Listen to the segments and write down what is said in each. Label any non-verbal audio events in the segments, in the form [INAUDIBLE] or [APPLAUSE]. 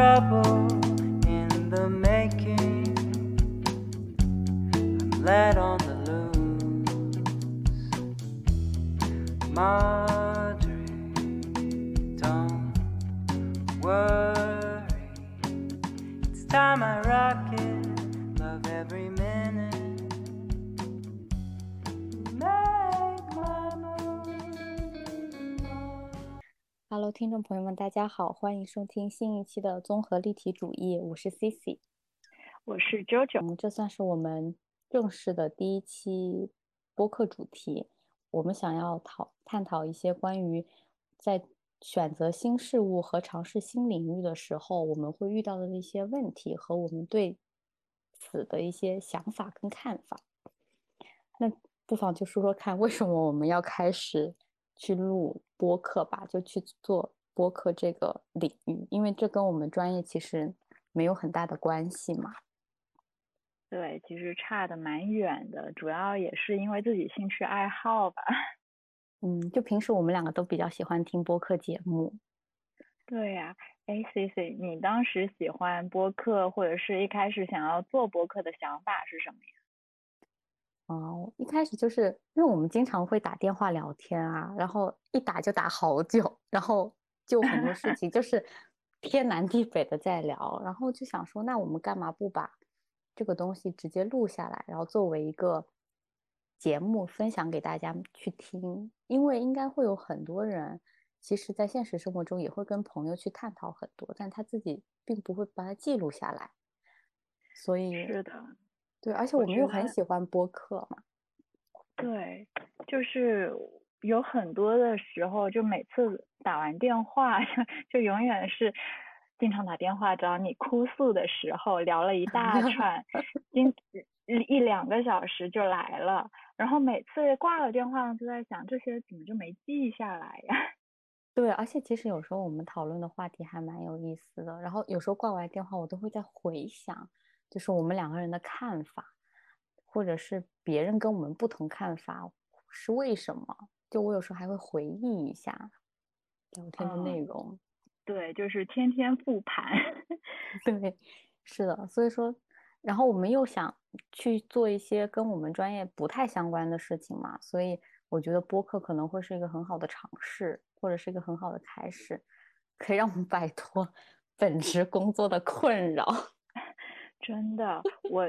trouble. 家好，欢迎收听新一期的综合立体主义，我是 Cici。我是 JoJo，嗯，这算是我们正式的第一期播客主题。我们想要讨探讨一些关于在选择新事物和尝试新领域的时候，我们会遇到的一些问题和我们对此的一些想法跟看法。那不妨就说说看，为什么我们要开始去录播客吧，就去做播客这个领域，因为这跟我们专业其实没有很大的关系嘛。对，其实差的蛮远的，主要也是因为自己兴趣爱好吧。[LAUGHS] 嗯，就平时我们两个都比较喜欢听播客节目。对呀、哎，C C，你当时喜欢播客，或者是一开始想要做播客的想法是什么呀？哦，一开始就是因为我们经常会打电话聊天啊，然后一打就打好久，然后就很多事情就是天南地北的在聊，然后就想说，那我们干嘛不把这个东西直接录下来，然后作为一个节目分享给大家去听？因为应该会有很多人，其实在现实生活中也会跟朋友去探讨很多，但他自己并不会把它记录下来，所以是的，对，而且我们又很喜欢播客嘛。对，就是有很多的时候，就每次打完电话，就 [LAUGHS] 就永远是经常打电话找你哭诉的时候，聊了一大 [LAUGHS] 串，经一一两个小时就来了，然后每次挂了电话就在想，这些怎么就没记下来呀？[LAUGHS] 对，而且其实有时候我们讨论的话题还蛮有意思的，然后有时候挂完电话，我都会在回想，就是我们两个人的看法，或者是别人跟我们不同看法是为什么？就我有时候还会回忆一下聊天的内嗯容。对，就是天天复盘。[LAUGHS] 对，是的，所以说，然后我们又想去做一些跟我们专业不太相关的事情嘛，所以我觉得播客可能会是一个很好的尝试，或者是一个很好的开始，可以让我们摆脱 [LAUGHS] 本职工作的困扰。[LAUGHS] 真的，我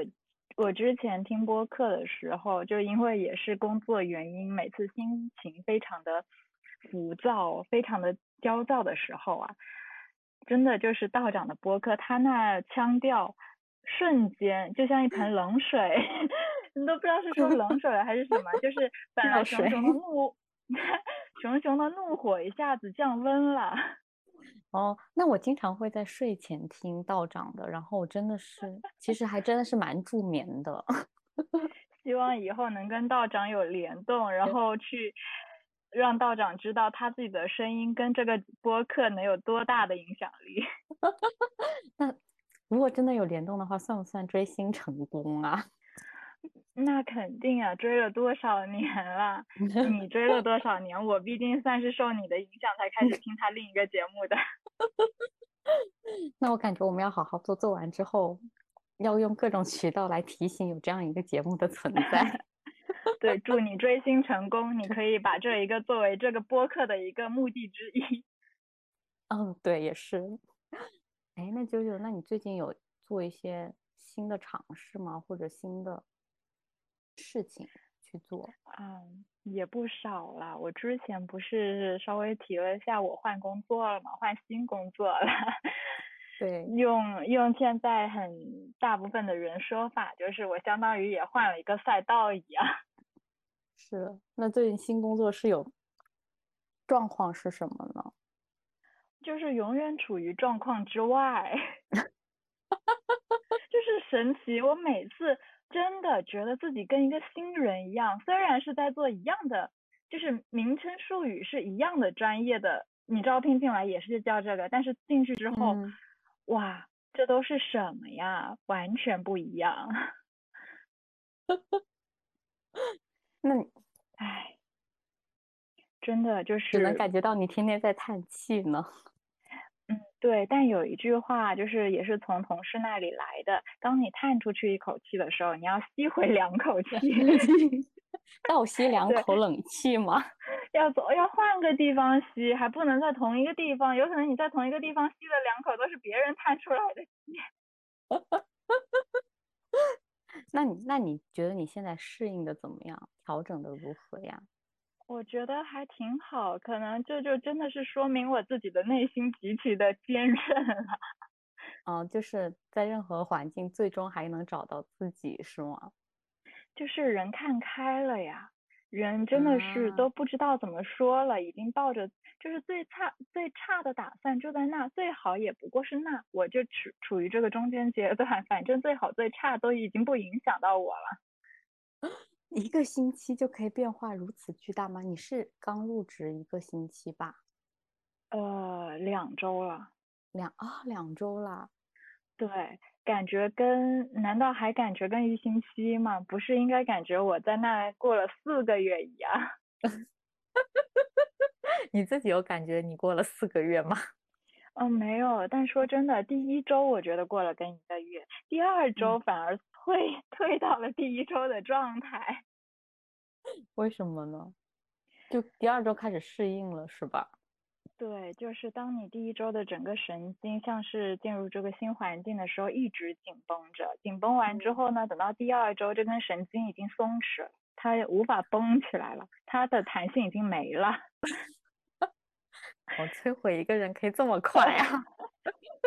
我之前听播客的时候，就因为也是工作原因，每次心情非常的浮躁、非常的焦躁的时候啊，真的就是道长的播客，他那腔调瞬间就像一盆 [LAUGHS] 冷水，[LAUGHS] 你都不知道是说冷水还是什么，就是 [LAUGHS] 本来熊熊的怒，熊熊的怒火一下子降温了。哦，那我经常会在睡前听道长的，然后我真的是，其实还真的是蛮助眠的。[LAUGHS] 希望以后能跟道长有联动，然后去让道长知道他自己的声音跟这个播客能有多大的影响力。[LAUGHS] 那如果真的有联动的话，算不算追星成功啊？那肯定啊，追了多少年了？你追了多少年？我毕竟算是受你的影响才开始听他另一个节目的。[LAUGHS] 那我感觉我们要好好做，做完之后要用各种渠道来提醒有这样一个节目的存在。[LAUGHS] 对，祝你追星成功！你可以把这一个作为这个播客的一个目的之一。[LAUGHS] 嗯，对，也是。哎，那九九，那你最近有做一些新的尝试吗？或者新的事情去做？嗯，也不少了。我之前不是稍微提了一下我换工作了嘛，换新工作了。对，用用现在很大部分的人说法，就是我相当于也换了一个赛道一样。[LAUGHS] 是。那最近新工作是有状况是什么呢？就是永远处于状况之外，[LAUGHS] 就是神奇。我每次真的觉得自己跟一个新人一样，虽然是在做一样的，就是名称术语是一样的专业的，你招聘进来也是叫这个，但是进去之后，嗯哇，这都是什么呀？完全不一样。[LAUGHS] 那你唉，真的就只能感觉到你天天在叹气呢。对，但有一句话就是也是从同事那里来的，当你叹出去一口气的时候，你要吸回两口气。[LAUGHS] 倒吸两口冷气吗？[LAUGHS] 要走，要换个地方吸，还不能在同一个地方。有可能你在同一个地方吸了两口，都是别人叹出来的气。[LAUGHS] 那你那你觉得你现在适应的怎么样？调整的如何呀？我觉得还挺好，可能这就真的是说明我自己的内心极其的坚韧了。嗯，[LAUGHS] 就是在任何环境，最终还能找到自己，是吗？就是人看开了呀，人真的是啊都不知道怎么说了，已经抱着就是最差最差的打算就在那，最好也不过是那，我就处处于这个中间阶段，反正最好最差都已经不影响到我了。一个星期就可以变化如此巨大吗？你是刚入职一个星期吧？呃，两周了，两啊，两周了。对，感觉跟难道还感觉跟一星期吗？不是应该感觉我在那过了四个月一样？[LAUGHS] 你自己有感觉你过了四个月吗？嗯，没有。但说真的，第一周我觉得过了跟一个月，第二周反而退退到了第一周的状态。为什么呢？就第二周开始适应了，是吧？对，就是当你第一周的整个神经像是进入这个新环境的时候，一直紧绷着，紧绷完之嗯后呢，等到第二周，这根神经已经松弛了，它也无法绷起来了，它的弹性已经没了。[LAUGHS] 我摧毁一个人可以这么快啊！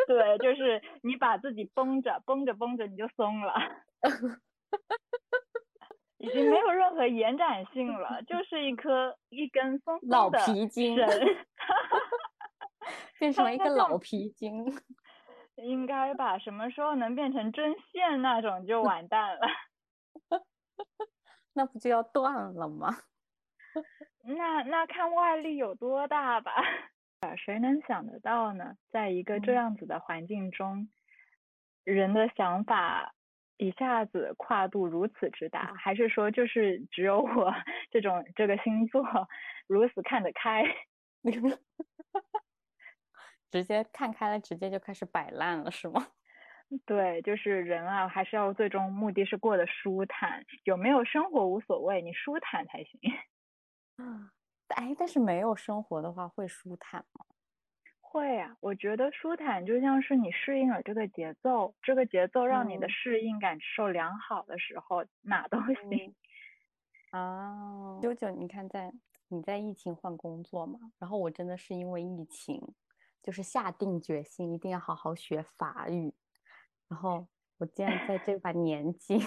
对，就是你把自己绷着，绷着绷着你就松了，[LAUGHS] 已经没有任何延展性了，就 [LAUGHS] 是一颗一根松松老皮筋绳 [LAUGHS] 变成了一个老皮筋。应该吧？什么时候能变成针线那种就完蛋了。那不就要断了吗？那那看外力有多大吧。啊，谁能想得到呢？在一个这嗯样子的环境中，人的想法一下子跨度如此之大，还是说就是只有我这种这个星座如此看得开？[LAUGHS] 直接看开了，直接就开始摆烂了，是吗？[LAUGHS] 对，就是人啊，还是要最终目的是过得舒坦，有没有生活无所谓，你舒坦才行。哎，但是没有生活的话会舒坦吗？会啊，我觉得舒坦就像是你适应了这个节奏，这个节奏让你的嗯适应感受良好的时候，哪都行。啊，九九，你看在你在疫情换工作嘛，然后我真的是因为疫情，就是下定决心一定要好好学法语，然后我竟然在这把年纪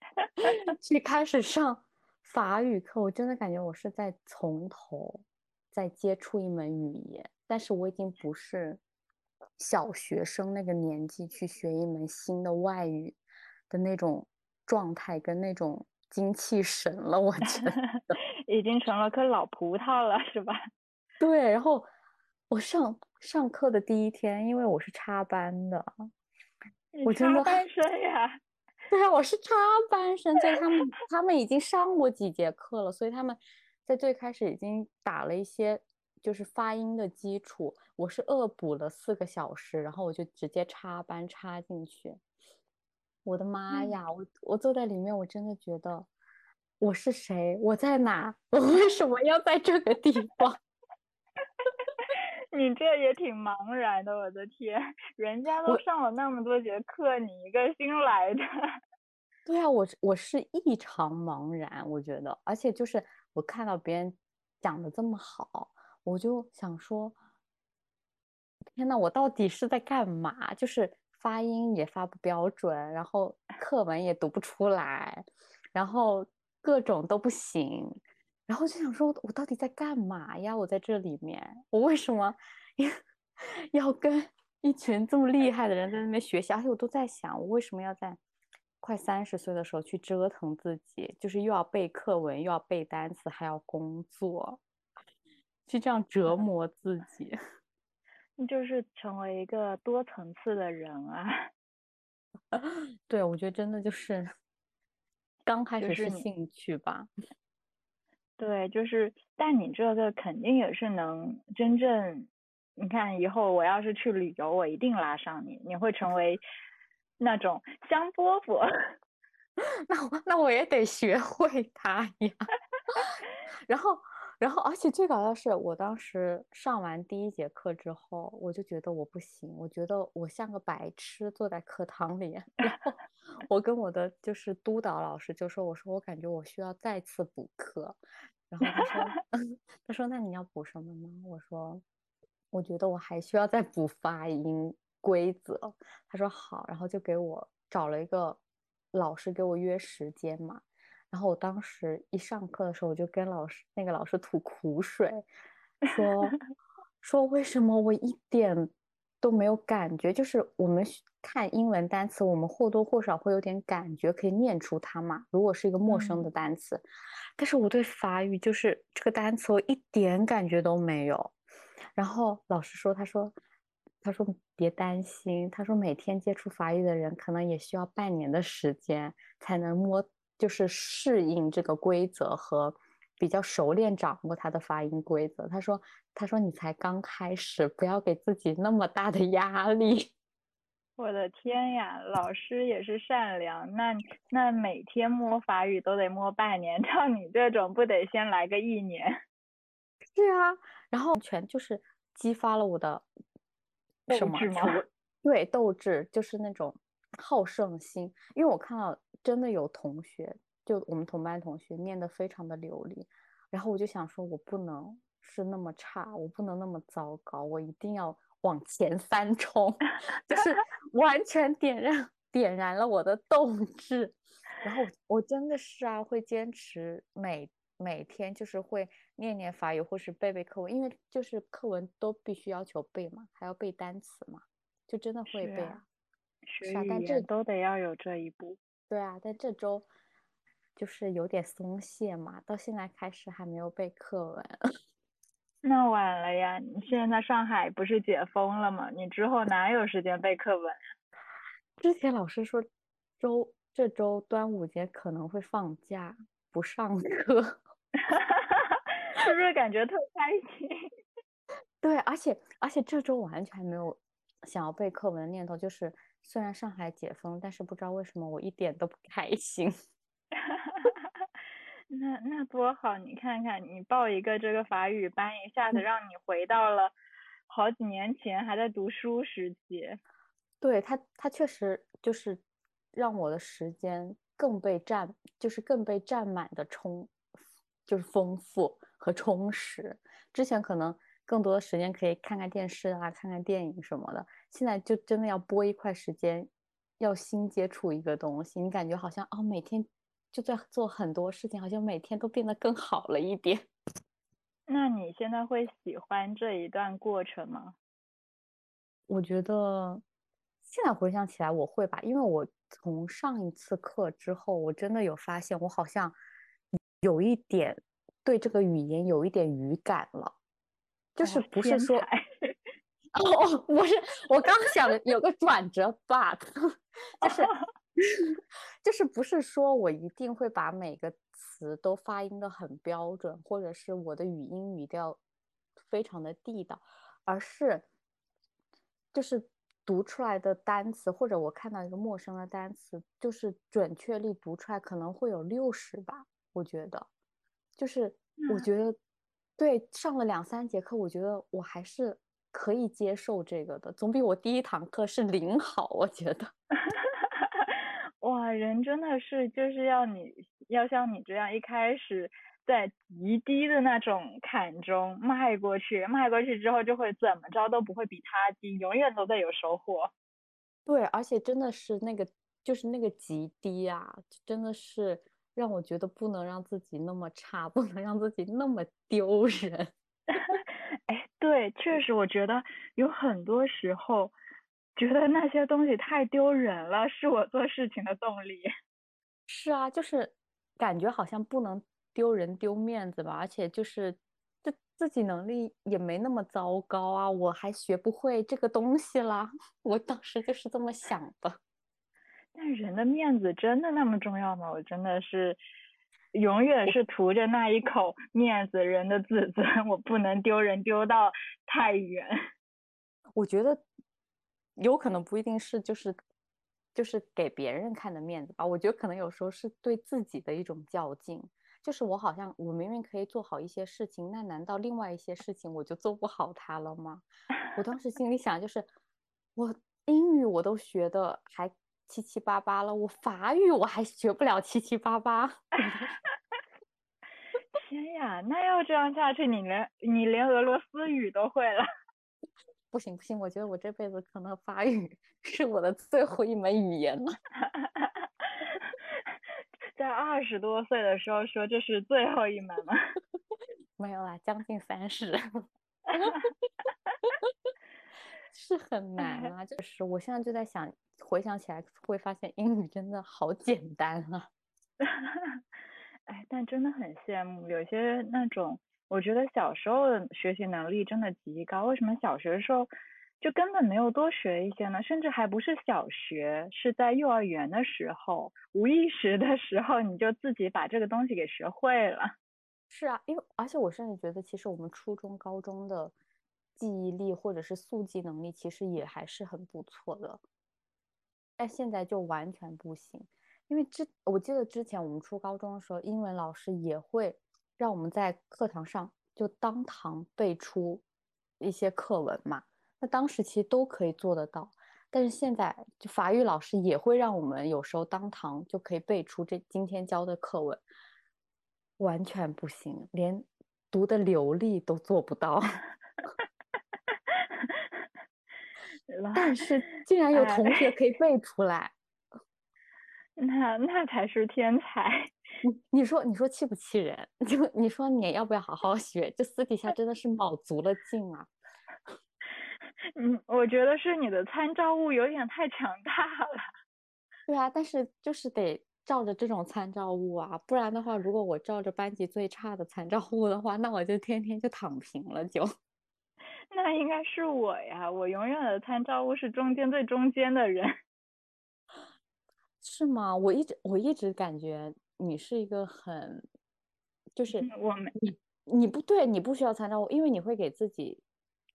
[LAUGHS] 去开始上法语课，我真的感觉我是在从头再接触一门语言，但是我已经不是小学生那个年纪去学一门新的外语的那种状态跟那种精气神了，我觉得。[LAUGHS] 已经成了颗老葡萄了，是吧？[LAUGHS] 对，然后我上上课的第一天，因为我是插班的，你我真的插班生呀，对啊，我是插班生，就他们他们已经上过几节课了，所以他们在最开始已经打了一些就是发音的基础，我是恶补了四个小时，然后我就直接插班插进去。我的妈嗯呀，我我坐在里面，我真的觉得我是谁？我在哪？[LAUGHS] 我为什么要在这个地方？你这也挺茫然的，我的天，人家都上了那么多节课，你一个新来的。[LAUGHS] 对啊，我我是异常茫然，我觉得，而且就是我看到别人讲的这么好，我就想说，天呐，我到底是在干嘛？就是发音也发不标准，然后课文也读不出来，然后各种都不行，然后就想说，我到底在干嘛呀？我在这里面，我为什么 [LAUGHS] 要跟一群这么厉害的人在那边学习？而且我都在想，我为什么要在快三十岁的时候去折腾自己，就是又要背课文，又要背单词，还要工作，去这样折 [LAUGHS] 磨自己。就是成为一个多层次的人啊。[LAUGHS] 对，我觉得真的就是刚开始是兴趣吧。对，就是，但你这个肯定也是能真正你看以后我要是去旅游，我一定拉上你，你会成为那种香饽饽。[LAUGHS] 那我那我也得学会它呀。[LAUGHS] 然后，然后，而且最搞笑的是我当时上完第一节课之后，我就觉得我不行，我觉得我像个白痴坐在课堂里。然后 [LAUGHS] 我跟我的就是督导老师就说：“我说我感觉我需要再次补课。”然后他说“ [LAUGHS] [LAUGHS] 他说那你要补什么呢？”我说：“我觉得我还需要再补发音规则。”他说好，然后就给我找了一个老师给我约时间嘛。然后我当时一上课的时候，我就跟老师那个老师吐苦水，说 [LAUGHS] 说为什么我一点都没有感觉？就是我们看英文单词，我们或多或少会有点感觉，可以念出它嘛。如果是一个陌生的单词，但是我对法语就是这个单词我一点感觉都没有。然后老师说，他说他说别担心，他说每天接触法语的人可能也需要半年的时间才能摸。就是适应这个规则和比较熟练掌握它的发音规则。他说：“他说你才刚开始，不要给自己那么大的压力。[LAUGHS] ”我的天呀，老师也是善良。那那每天摸法语都得摸半年，[LAUGHS] 照你这种不得先来个一年？[LAUGHS] 是啊，然后全就是激发了我的什么？对，斗志就是那种好胜心，因为我看到。真的有同学，就我们同班同学念得非常的流利，然后我就想说，我不能是那么差，我不能那么糟糕，我一定要往前三冲，就是 [LAUGHS] 完全点燃点燃了我的斗志。然后我真的是啊，会坚持每每天就是会念念法语或是背背课文，因为就是课文都必须要求背嘛，还要背单词嘛，就真的会背啊。是啊，但这都得要有这一步。对啊，但这周就是有点松懈嘛，到现在开始还没有背课文。[LAUGHS] 那晚了呀！你现在上海不是解封了吗？你之后哪有时间背课文？之前老师说周这周端午节可能会放假不上课，[LAUGHS] 是不是感觉特开心？[LAUGHS] 对，而且而且这周完全没有想要背课文的念头，就是。虽然上海解封，但是不知道为什么我一点都不开心。[LAUGHS] 那那多好！你看看，你报一个这个法语班，一下子让你回到了好几年前还在读书时期。对他，他确实就是让我的时间更被占，就是更被占满的充，就是丰富和充实。之前可能。更多的时间可以看看电视啊，看看电影什么的。现在就真的要拨一块时间，要新接触一个东西，你感觉好像哦，每天就在做很多事情，好像每天都变得更好了一点。[LAUGHS] 那你现在会喜欢这一段过程吗？我觉得现在回想起来我会吧，因为我从上一次课之后，我真的有发现，我好像有一点对这个语言有一点语感了。就是不是说，哦，不是，我刚想的有个转折，but，[LAUGHS] 就是 [LAUGHS] 就是不是说我一定会把每个词都发音的很标准，或者是我的语音语调非常的地道，而是就是读出来的单词，或者我看到一个陌生的单词，就是准确率读出来可能会有六十吧，我觉得，就是我觉得。对，上了两三节课，我觉得我还是可以接受这个的，总比我第一堂课是零好。我觉得，[LAUGHS] 哇，人真的是就是要你要像你这样，一开始在极低的那种坎中迈过去，迈过去之后就会怎么着都不会比他低，永远都在有收获。对，而且真的是那个就是那个极低啊，真的是。让我觉得不能让自己那么差，不能让自己那么丢人。[LAUGHS] 哎，对，确实，我觉得有很多时候，觉得那些东西太丢人了，是我做事情的动力。[LAUGHS] 是啊，就是感觉好像不能丢人丢面子吧，而且就是自自己能力也没那么糟糕啊，我还学不会这个东西啦。[LAUGHS] 我当时就是这么想的。但人的面子真的那么重要吗？我真的是永远是图着那一口面子，人的自尊，我不能丢人丢到太远。[LAUGHS] 我觉得有可能不一定是就是就是给别人看的面子吧。我觉得可能有时候是对自己的一种较劲。就是我好像我明明可以做好一些事情，那难道另外一些事情我就做不好它了吗？我当时心里想，就是我英语我都学的还七七八八了，我法语我还学不了七七八八。[LAUGHS] 天呀，那要这样下去，你连你连俄罗斯语都会了？[LAUGHS] 不行不行，我觉得我这辈子可能法语 [LAUGHS] 是我的最后一门语言了。在二十多岁的时候说这是最后一门了？没有啦，将近三十。是很难啊，就是我现在就在想，回想起来会发现英语真的好简单啊。[LAUGHS] 哎，但真的很羡慕有些那种，我觉得小时候的学习能力真的极高。为什么小学的时候就根本没有多学一些呢？甚至还不是小学，是在幼儿园的时候，无意识的时候你就自己把这个东西给学会了。是啊，因为而且我甚至觉得，其实我们初中、高中的记忆力或者是速记能力，其实也还是很不错的。但现在就完全不行。因为之我记得之前我们初高中的时候，英文老师也会让我们在课堂上就当堂背出一些课文嘛。那当时其实都可以做得到，但是现在就法语老师也会让我们有时候当堂就可以背出这今天教的课文，完全不行，连读的流利都做不到。[LAUGHS] 但是竟然有同学可以背出来。[LAUGHS] 那那才是天才，你你说你说气不气人？[LAUGHS] 就你说你要不要好好学？就私底下真的是卯足了劲啊。[LAUGHS] 嗯，我觉得是你的参照物有点太强大了。对啊，但是就是得照着这种参照物啊，不然的话，如果我照着班级最差的参照物的话，那我就天天就躺平了就。那应该是我呀，我永远的参照物是中间最中间的人。[LAUGHS] 是吗？我一直我一直感觉你是一个很，就是我们你你不对，你不需要参照物，因为你会给自己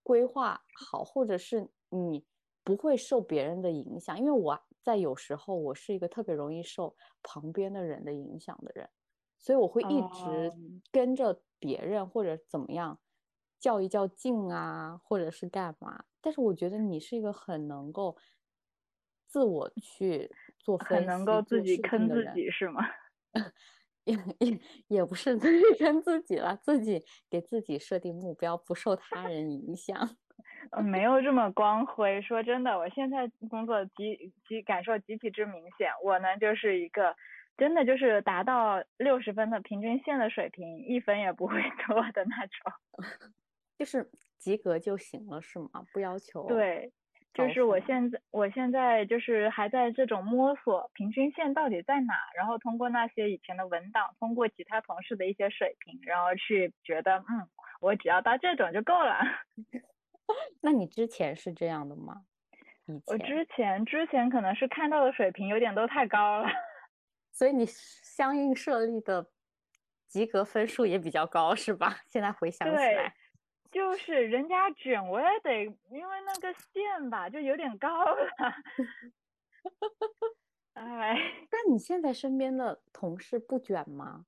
规划好，或者是你不会受别人的影响。因为我在有时候我是一个特别容易受旁边的人的影响的人，所以我会一直跟着别人或者怎么样较一较劲啊，或者是干嘛。但是我觉得你是一个很能够自我去做。很能够自己坑自己是吗？[LAUGHS] 也也也不是自己坑自己了，自己给自己设定目标，不受他人影响。嗯，[LAUGHS] 没有这么光辉。说真的，我现在工作极极感受极其之明显。我呢就是一个真的就是达到六十分的平均线的水平，一分也不会 [LAUGHS] 多的那种。就是及格就行了是吗？不要求。对。就是我现在，我现在就是还在这种摸索平均线到底在哪，然后通过那些以前的文档，通过其他同事的一些水平，然后去觉得，嗯，我只要到这种就够了。[LAUGHS] 那你之前是这样的吗？我之前之前可能是看到的水平有点都太高了，[LAUGHS] 所以你相应设立的及格分数也比较高，是吧？现在回想起来。就是人家卷，我也得，因为那个线吧，就有点高了。哎，那你现在身边的同事不卷吗？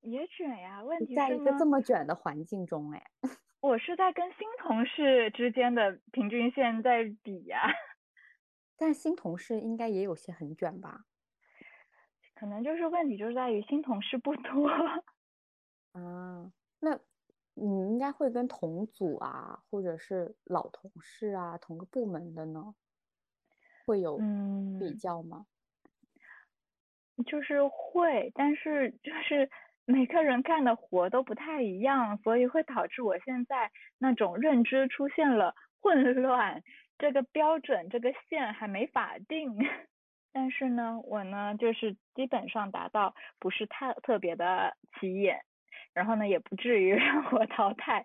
也卷呀，问题在一个这么卷的环境中，哎，[LAUGHS] 我是在跟新同事之间的平均线在比呀。[LAUGHS] 但新同事应该也有些很卷吧？可能就是问题就是在于新同事不多。[LAUGHS] 啊，那。你应该会跟同组啊，或者是老同事啊，同个部门的呢，会有比较吗？就是会，但是就是每个人干的活都不太一样，所以会导致我现在那种认知出现了 [LAUGHS] 混乱，这个标准这个线还没法定。但是呢，我呢就是基本上达到不是太特别的起眼。然后呢，也不至于 [LAUGHS] 让我淘汰，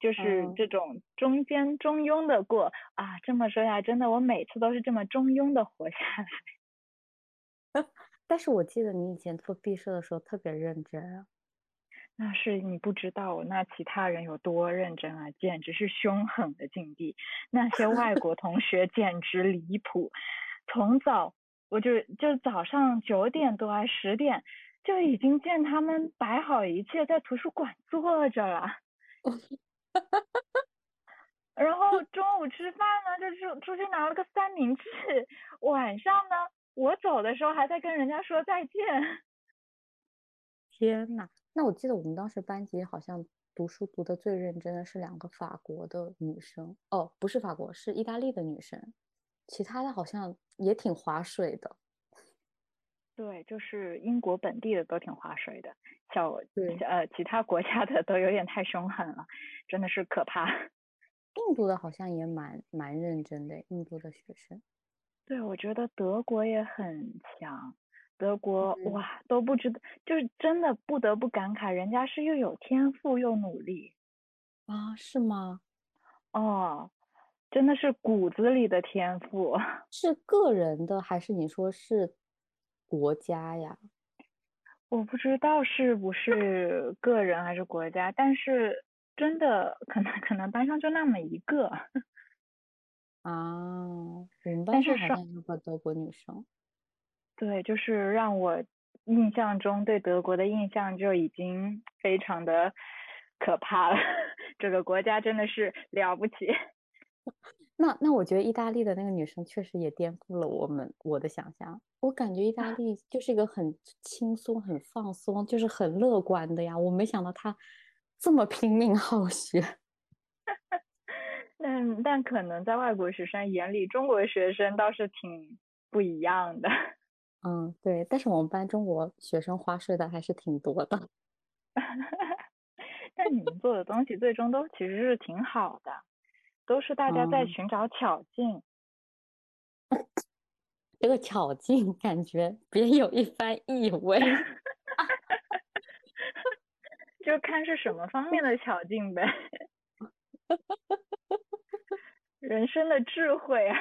就是这种中间中庸的过啊。这么说呀，真的，我每次都是这么中庸的活下来。[LAUGHS] 但是我记得你以前做毕设的时候特别认真啊。那是你不知道，那其他人有多认真啊，简直是凶狠的境地。那些外国同学简直离谱，从早我就就早上九点多还十点就已经见他们摆好一切在图书馆坐着了。[LAUGHS] 然后中午吃饭呢，就出出去拿了个三明治。晚上呢，我走的时候还在跟人家说再见。天呐！那我记得我们当时班级好像读书读的最认真的是两个法国的女生，哦，不是法国，是意大利的女生，其他的好像也挺划水的。对，就是英国本地的都挺划水的，小对呃其他国家的都有点太凶狠了，真的是可怕。[LAUGHS] 印度的好像也蛮蛮认真的，印度的学生。对，我觉得德国也很强。德国嗯哇都不知道，就是真的不得不感慨，人家是又有天赋又努力啊，是吗？哦，真的是骨子里的天赋。[LAUGHS] 是个人的还是你说是国家呀？我不知道是不是个人还是国家，但是真的可能可能班上就那么一个。啊，[LAUGHS] 我们但是上班上好像有个德国女生。对，就是让我印象中对德国的印象就已经非常的可怕了。[LAUGHS] 这个国家真的是了不起。[LAUGHS] 那那我觉得意大利的那个女生确实也颠覆了我们我的想象。我感觉意大利就是一个很轻松、很放松，就是很乐观的呀。我没想到她这么拼命好学。但 [LAUGHS] 但可能在外国学生眼里，中国学生倒是挺不一样的。[LAUGHS] 嗯，对，但是我们班中国学生花睡的还是挺多的。[LAUGHS] 但你们做的东西最终都其实是挺好的，都是大家在嗯寻找巧劲。[LAUGHS] 这个巧劲感觉别有一番意味。[LAUGHS] 就看是什么方面的巧劲呗。[LAUGHS] 人生的智慧啊，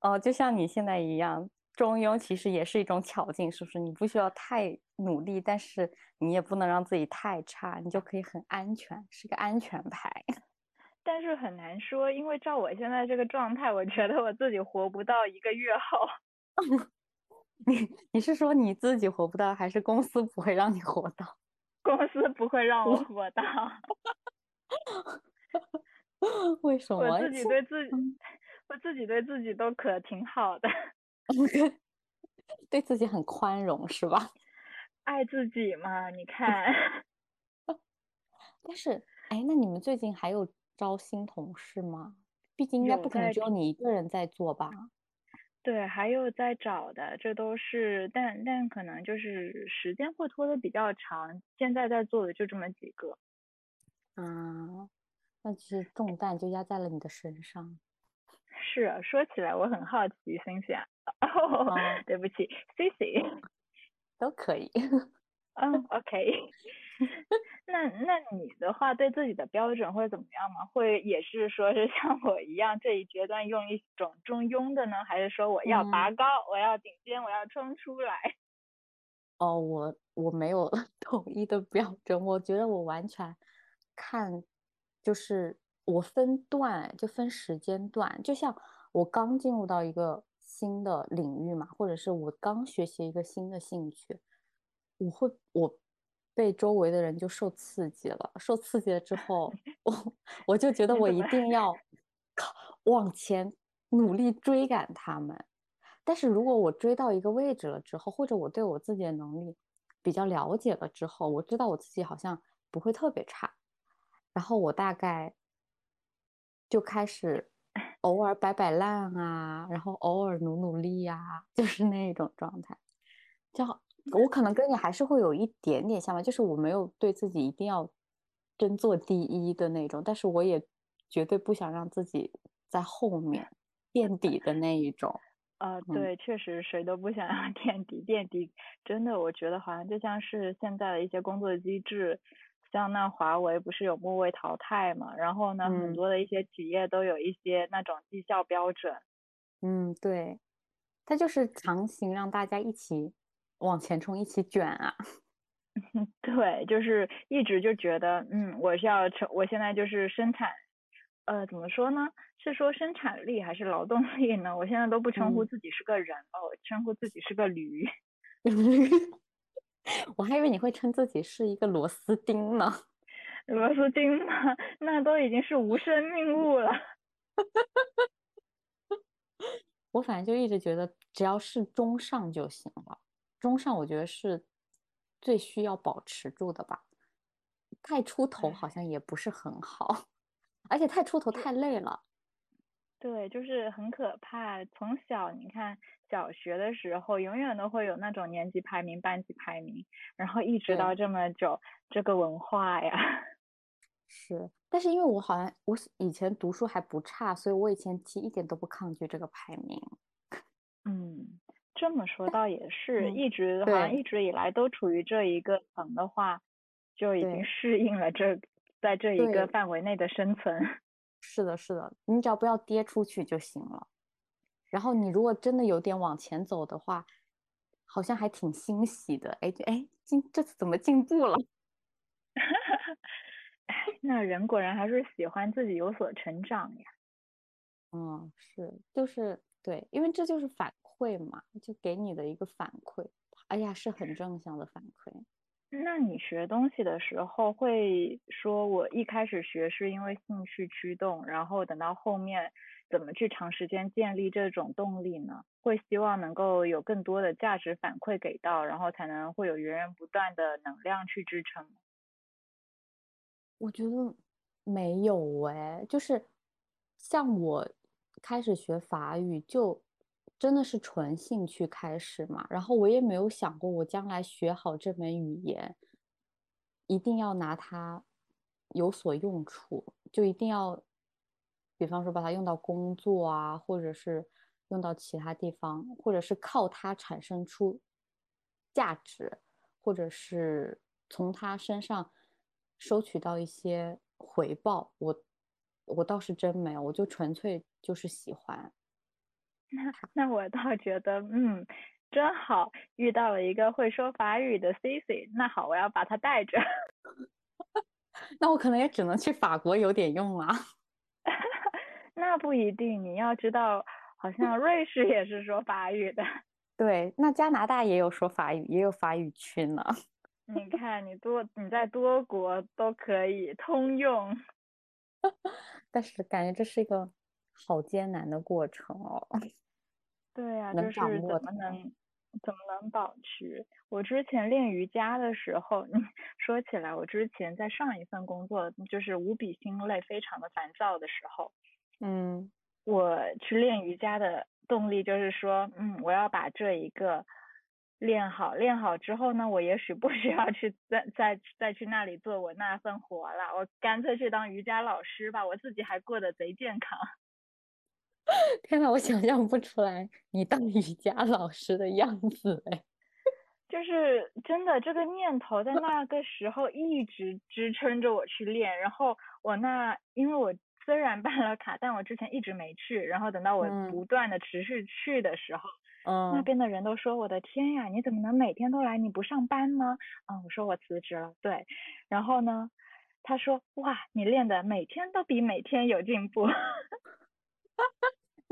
哦，就像你现在一样，中庸其实也是一种巧劲，是不是？你不需要太努力，但是你也不能让自己太差，你就可以很安全，是个安全牌。但是很难说，因为照我现在这个状态，我觉得我自己活不到一个月后。[LAUGHS] 你你是说你自己活不到，还是公司不会让你活到？[LAUGHS] 公司不会让我活到。[LAUGHS] 为什么？我自己对自己嗯，我自己对自己都可挺好的，对自己很宽容是吧？爱自己嘛。你看，但是，哎，那你们最近还有招新同事吗？毕竟应该不可能只有你一个人在做吧？对，还有在找的，这都是，但但可能就是时间会拖得比较长。现在在做的就这么几个。啊，那其实重担就压在了你的身上。是啊，说起来我很好奇，星星啊，哦，[LAUGHS] 哦对不起，C C，都可以。嗯，OK。[LAUGHS] 那那你的话，对自己的标准会怎么样吗？会也是说是像我一样，这一阶段用一种中庸的呢，还是说我要拔嗯高，我要顶尖，我要冲出来？[LAUGHS] 哦，我我没有 [LAUGHS] 统一的标准，我觉得我完全看，就是我分段，就分时间段，就像我刚进入到一个新的领域嘛，或者是我刚学习一个新的兴趣，我会我被周围的人就受刺激了，受刺激了之后，[LAUGHS] 我我就觉得我一定要靠往前努力追赶他们。但是如果我追到一个位置了之后，或者我对我自己的能力比较了解了之后，我知道我自己好像不会特别差，然后我大概就开始 [LAUGHS] 偶尔摆摆烂啊，然后偶尔努努力呀、[LAUGHS] 就是那种状态。就好我可能跟你还是会有一点点像吧，就是我没有对自己一定要争做第一的那种，但是我也绝对不想让自己在后面垫底的那一种。呃，嗯。对，确实谁都不想要 [LAUGHS] 垫底，垫底真的，我觉得好像就像是现在的一些工作机制，像那华为不是有末位淘汰嘛，然后呢，很嗯。多的一些企业都有一些那种绩效标准，嗯，对，它就是强行让大家一起往前冲，一起卷啊。[LAUGHS] 对，就是一直就觉得，嗯，我是要成，我现在就是生产，呃，怎么说呢？是说生产力还是劳动力呢？我现在都不称呼嗯自己是个人了，我称呼自己是个驴。[LAUGHS] 我还以为你会称自己是一个螺丝钉呢。螺丝钉吗，[LAUGHS] 那都已经是无生命物了。我反正就一直觉得，只要是中上就行了。中上我觉得是最需要保持住的吧。太出头好像也不是很好，[LAUGHS] 而且太出头太累了。对，就是很可怕。从小你看小学的时候，永远都会有那种年级排名、班级排名，然后一直到这么久，这个文化呀。[LAUGHS] 是，但是因为我好像我以前读书还不差，所以我以前其实一点都不抗拒这个排名。嗯，这么说倒也是，嗯一直好像一直以来都处于这一个层的话，就已经适应了这在这一个范围内的生存。[LAUGHS] 是的，是的，你只要不要跌出去就行了。然后你如果真的有点往前走的话，好像还挺欣喜的。哎，就哎，进这次怎么进步了？[LAUGHS] 哎，那人果然还是喜欢自己有所成长呀。嗯，是，就是对，因为这就是反馈嘛，就给你的一个反馈，而且还是很正向的反馈。那你学东西的时候会说，我一开始学是因为兴趣驱动，然后等到后面怎么去长时间建立这种动力呢？会希望能够有更多的价值反馈给到，然后才能会有源源不断的能量去支撑。我觉得没有哎，就是像我开始学法语，就真的是纯兴趣开始嘛，然后我也没有想过我将来学好这门语言，一定要拿它有所用处，就一定要，比方说把它用到工作啊，或者是用到其他地方，或者是靠它产生出价值，或者是从他身上收取到一些回报，我我倒是真没有，我就纯粹就是喜欢。那 [LAUGHS] 那我倒觉得，嗯，真好，遇到了一个会说法语的 Cici。那好，我要把它带着。[LAUGHS] 那我可能也只能去法国有点用啊。[LAUGHS] 那不一定，你要知道，好像瑞士也是说法语的。对，那加拿大也有说法语，也有法语区呢。你看，你多你在多国都可以通用。但是感觉这是一个好艰难的过程哦。对呀、能就是怎么能怎么能保持？我之前练瑜伽的时候，[LAUGHS] 说起来，我之前在上一份工作就是无比心累、非常的烦躁的时候，嗯我去练瑜伽的动力就是说，嗯，我要把这一个练好，练好之后呢，我也许不需要去再再再去那里做我那份活了，我干脆去当瑜伽老师吧，我自己还过得贼健康。天呐，我想象不出来你当瑜伽老师的样子哎。[LAUGHS] 就是真的，这个念头在 [LAUGHS] 那个时候一直支撑着我去练。然后我那，因为我虽然办了卡，但我之前一直没去。然后等到我嗯不断的持续去的时候，那嗯，边的人都说：“我的天呀，你怎么能每天都来？你不上班吗？”啊，我说我辞职了。对，然后呢，他说：“哇，你练的每天都比每天有进步。[LAUGHS] ”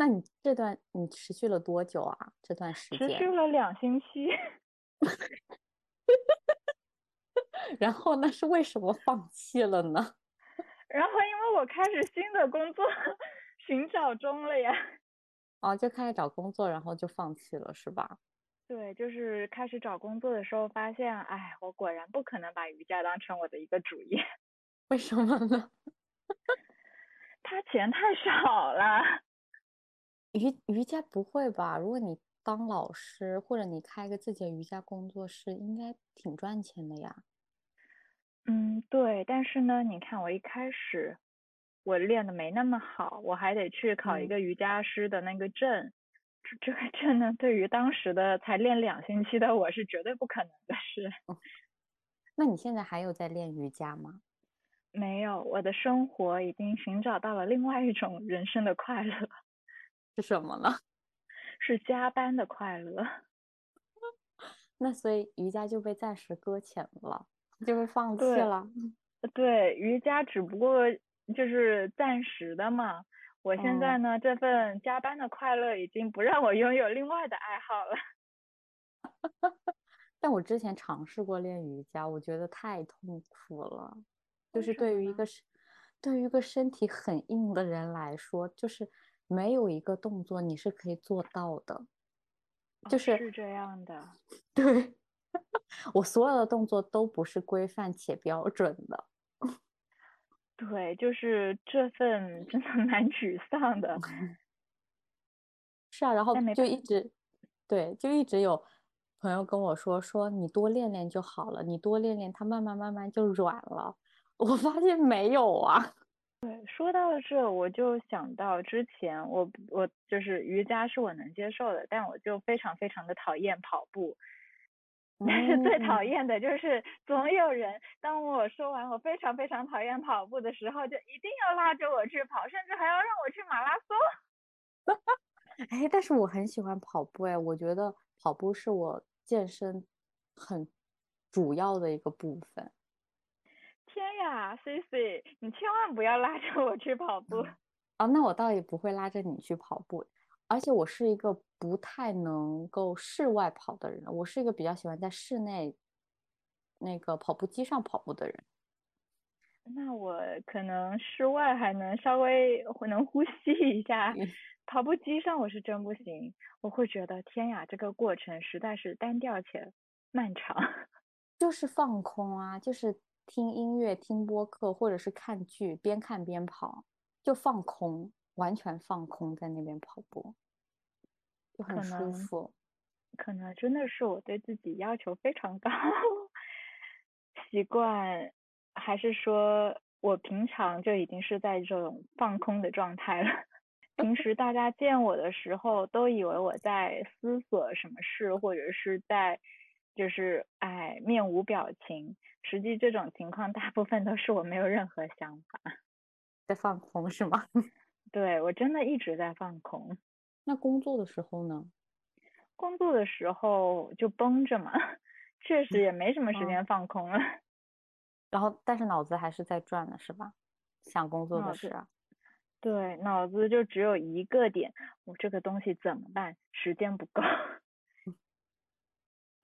那你这段你持续了多久啊？这段时间持续？了两星期。[LAUGHS] 然后那是为什么放弃了呢？[LAUGHS] 然后因为我开始新的工作寻找中了呀。哦，就开始找工作，然后就放弃了，是吧？对，就是开始找工作的时候发现，哎，我果然不可能把瑜伽当成我的一个主业，为什么呢？[LAUGHS] 他钱太少了。瑜瑜伽不会吧？如果你当老师，或者你开个自己的瑜伽工作室，应该挺赚钱的呀。嗯，对，但是呢，你看我一开始我练的没那么好，我还得去考一嗯个瑜伽师的那个证。这这个 [LAUGHS] 证呢，对于当时的才练两星期的我是绝对不可能的事。那你现在还有在练瑜伽吗？没有，我的生活已经寻找到了另外一种人生的快乐，是什么呢？[LAUGHS] 是加班的快乐。[LAUGHS] 那所以瑜伽就被暂时搁浅了，就被放弃了。对，瑜伽只不过就是暂时的嘛。我现哦在呢，这份加班的快乐已经不让我拥有另外的爱好了。[LAUGHS] 但我之前尝试过练瑜伽，我觉得太痛苦了。就是对于一个身，对于一个身体很硬的人来说，就是没有一个动作你是可以做到的。就哦是是这样的，对，[LAUGHS] 我所有的动作都不是规范且标准的。[LAUGHS] 对，就是这份真的蛮沮丧的。是啊，然后就一直，对，就一直有朋友跟我说，说你多练练就好了，你多练练，它慢慢慢慢就软了。[LAUGHS] 我发现没有啊。说到这，我就想到之前我我就是瑜伽是我能接受的，但我就非常非常的讨厌跑步。但 [LAUGHS] 是最讨嗯厌的就是总有人当我说完我非常非常讨厌跑步的时候，就一定要拉着我去跑，甚至还要让我去马拉松。[LAUGHS] 哎，但是我很喜欢跑步哎，我觉得跑步是我健身很主要的一个部分。天呀，C C，你千万不要拉着我去跑步。啊，[LAUGHS] 那我倒也不会拉着你去跑步，而且我是一个不太能够室外跑的人，我是一个比较喜欢在室内那个跑步机上跑步的人。那我可能室外还能稍微会能呼吸一下嗯，跑步机上我是真不行，我会觉得天呀，这个过程实在是单调且漫长。[LAUGHS] 就是放空啊，就是听音乐、听播客，或者是看剧，边看边跑，就放空，完全放空在那边跑步，就很舒可能服。可能真的是我对自己要求非常高，习惯，还是说我平常就已经是在这种放空的状态了。平时大家见我的时候，都以为我在思索什么事，或者是在就是哎面无表情。实际这种情况大部分都是我没有任何想法。在放空是吗？[LAUGHS] 对，我真的一直在放空。那工作的时候呢？工作的时候就绷着嘛，确实也没什么时哦间放空了。[LAUGHS] 然后，但是脑子还是在转的，是吧？想工作的事啊。对，脑子就只有一个点，我这个东西怎么办？时间不够，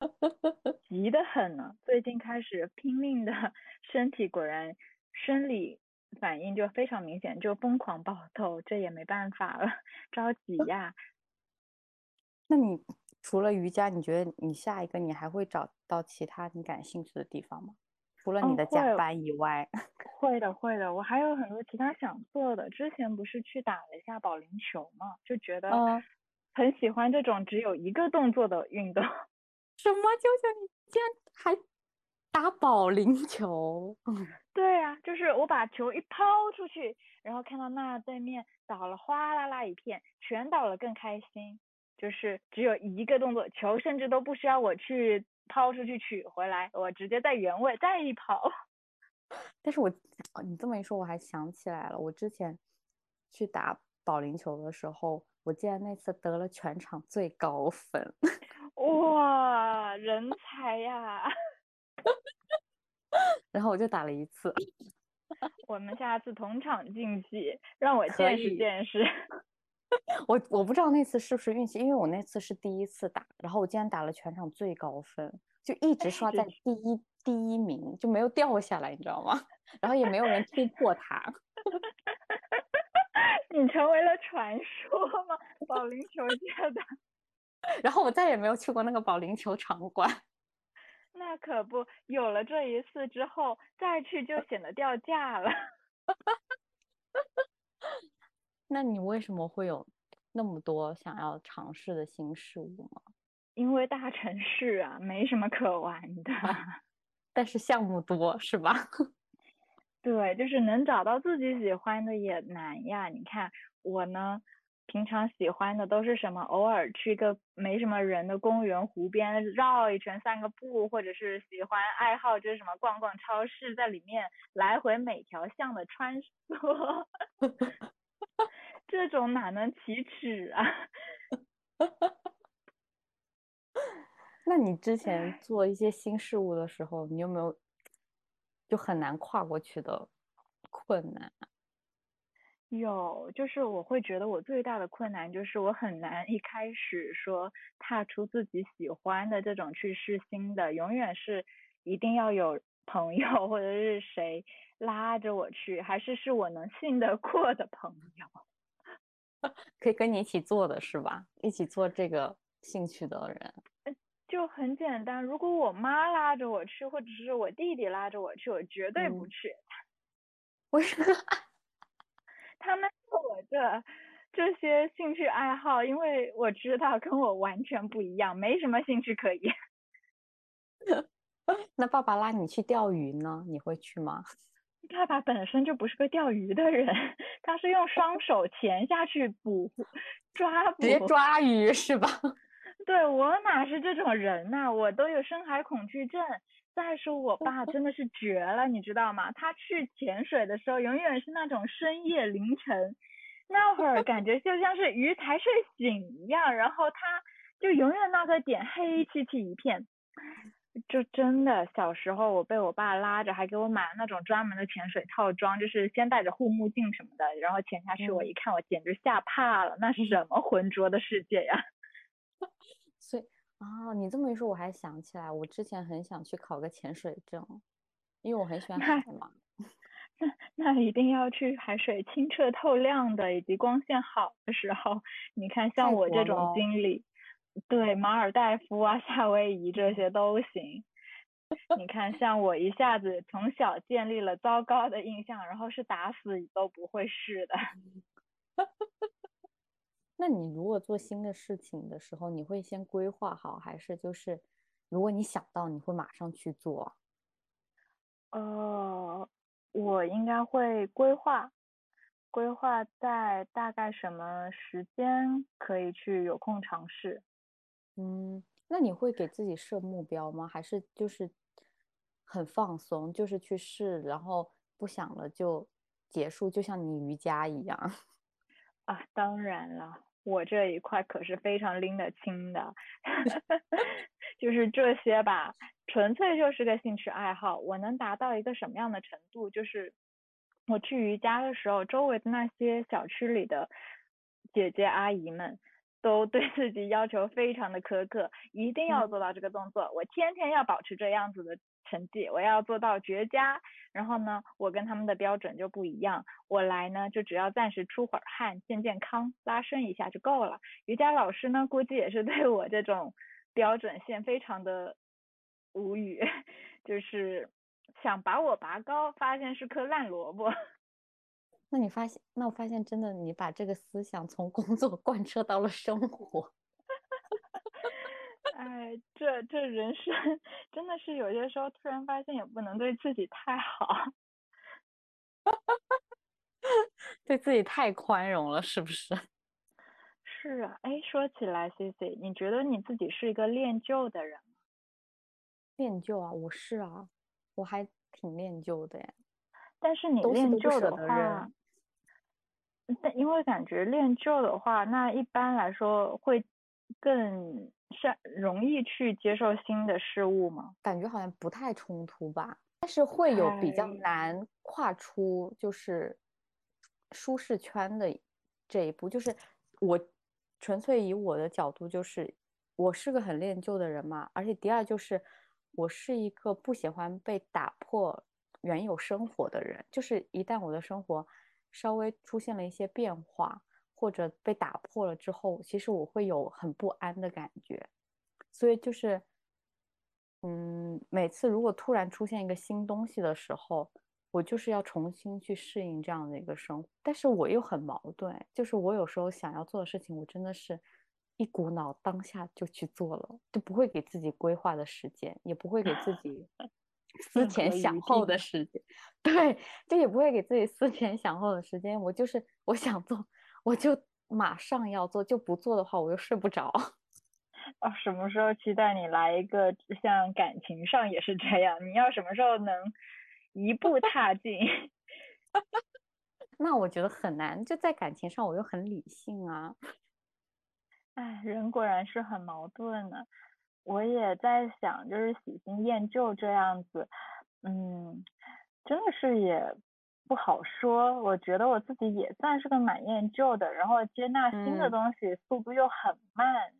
[LAUGHS] 急得很呢。最近开始拼命的，身体果然生理反应就非常明显，就疯狂爆痘，这也没办法了，着急呀。那你除了瑜伽，你觉得你下一个你还会找到其他你感兴趣的地方吗？除了你哦的加会班以外，[LAUGHS] 会的，会的，我还有很多其他想做的。之前不是去打了一下保龄球嘛，就觉得嗯很喜欢这种只有一个动作的运动。什么？舅舅，你竟然还打保龄球？[LAUGHS] 对呀、就是我把球一抛出去，然后看到那对面倒了哗啦啦一片，全倒了更开心。就是只有一个动作，球甚至都不需要我去抛出去取回来，我直接在原位再一跑。[LAUGHS] 但是我哦你这么一说，我还想起来了，我之前去打保龄球的时候，我竟然那次得了全场最高分。[LAUGHS] 哇，人才呀！[LAUGHS] 然后我就打了一次，[LAUGHS] 我们下次同场竞技，让我见识见识。[LAUGHS] 我我不知道那次是不是运气，因为我那次是第一次打，然后我竟然打了全场最高分，就一直刷在第一第一名，就没有掉下来，你知道吗？然后也没有人突破它。你成为了传说吗？保龄球界的？然后我再也没有去过那个保龄球场馆。[LAUGHS] 那可不，有了这一次之后，再去就显得掉价了。[LAUGHS] 那你为什么会有那么多想要尝试的新事物吗？[LAUGHS] 因为大城市啊，没什么可玩的。但是项目多是吧？对，就是能找到自己喜欢的也难呀。你看我呢，平常喜欢的都是什么？偶尔去个没什么人的公园湖边绕一圈散个步，或者是喜欢爱好就是什么逛逛超市，在里面来回每条巷的穿梭，[LAUGHS] 这种哪能启齿啊？[LAUGHS] 那你之前做一些新事物的时候，你有没有就很难跨过去的困难？有，就是我会觉得我最大的困难就是我很难一开始说踏出自己喜欢的这种去试新的，永远是一定要有朋友 [LAUGHS] 或者是谁拉着我去，还是是我能信得过的朋友，[LAUGHS] 可以跟你一起做的是吧？一起做这个兴趣的人，就很简单。如果我妈拉着我去，或者是我弟弟拉着我去，我绝对不嗯去。[LAUGHS] 为什么？他们说我这这些兴趣爱好，因为我知道跟我完全不一样，没什么兴趣可言。[LAUGHS] 那爸爸拉你去钓鱼呢？你会去吗？[LAUGHS] 爸爸本身就不是个钓鱼的人，他是用双手潜下去捕抓捕。直接抓鱼是吧？[LAUGHS] 对我哪是这种人呐、我都有深海恐惧症。再说我爸真的是绝了，你知道吗？他去潜水的时候，永远是那种深夜凌晨，那会儿感 [LAUGHS] 觉就像是鱼才睡醒一样，然后他就永远那个点黑漆漆一片。就真的小时候我被我爸拉着，还给我买了那种专门的潜水套装，就是先戴着护目镜什么的，然后潜下去，我嗯一看我简直吓怕了，那什么浑浊的世界呀！啊，你这么一说，我还想起来，我之前很想去考个潜水证，因为我很喜欢那海嘛。[LAUGHS] 那那一定要去海水清澈透亮的，以及光线好的时候。你看，像我这种经历，对马尔代夫啊、夏威夷这些都行。你看，像我一下子从小建立了糟糕的印象，然后是打死都不会试的。[LAUGHS] 那你如果做新的事情的时候，你会先规划好，还是就是如果你想到，你会马上去做？呃，我应该会规划，规划在大概什么时间可以去有空尝试。嗯，那你会给自己设目标吗？还是就是很放松，就是去试，然后不想了就结束，就像你瑜伽一样？[LAUGHS] 啊，当然了，我这一块可是非常拎得清的，[LAUGHS] 就是这些吧，纯粹就是个兴趣爱好。我能达到一个什么样的程度？就是我去瑜伽的时候，周围的那些小区里的姐姐阿姨们。都对自己要求非常的苛刻，一定要做到这个动作。我天天要保持这样子的成绩，我要做到绝佳。然后呢，我跟他们的标准就不一样。我来呢，就只要暂时出会儿汗，健健康，拉伸一下就够了。瑜伽老师呢，估计也是对我这种标准线非常的无语，[LAUGHS] 就是想把我拔高，发现是颗烂萝卜。那你发现，那我发现真的，你把这个思想从工作 [LAUGHS] 贯彻到了生活。哎，这这人生 [LAUGHS] 真的是有些时候突然发现也不能对自己太好。[LAUGHS] 对自己太宽容了，是不是？[LAUGHS] 是啊，哎，说起来，C C，你觉得你自己是一个恋旧的人吗？恋旧啊，我是啊，我还挺恋旧的呀。但是你恋旧的话，但因为感觉恋旧的话，那一般来说会更善容易去接受新的事物吗？感觉好像不太冲突吧，但是会有比较哎难跨出就是舒适圈的这一步。就是我纯粹以我的角度，就是我是个很恋旧的人嘛，而且第二就是我是一个不喜欢被打破原有生活的人，就是一旦我的生活稍微出现了一些变化，或者被打破了之后，其实我会有很不安的感觉。所以就是，嗯，每次如果突然出现一个新东西的时候，我就是要重新去适应这样的一个生活。但是我又很矛盾，就是我有时候想要做的事情，我真的是一股脑当下就去做了，就不会给自己规划的时间，也不会给自己 [LAUGHS] 思前想后的时间。[LAUGHS] 对，就也不会给自己思前想后的时间。我就是我想做，我就马上要做，就不做的话，我又睡不着。[LAUGHS] 哦，什么时候期待你来一个像感情上也是这样？你要什么时候能一步踏进？那我觉得很难，就在感情上我又很理性啊。[LAUGHS] 哎，人果然是很矛盾的。我也在想，就是喜新厌旧这样子，嗯，真的是也不好说。我觉得我自己也算是个蛮厌旧的，然后接纳新的嗯东西速度又很慢，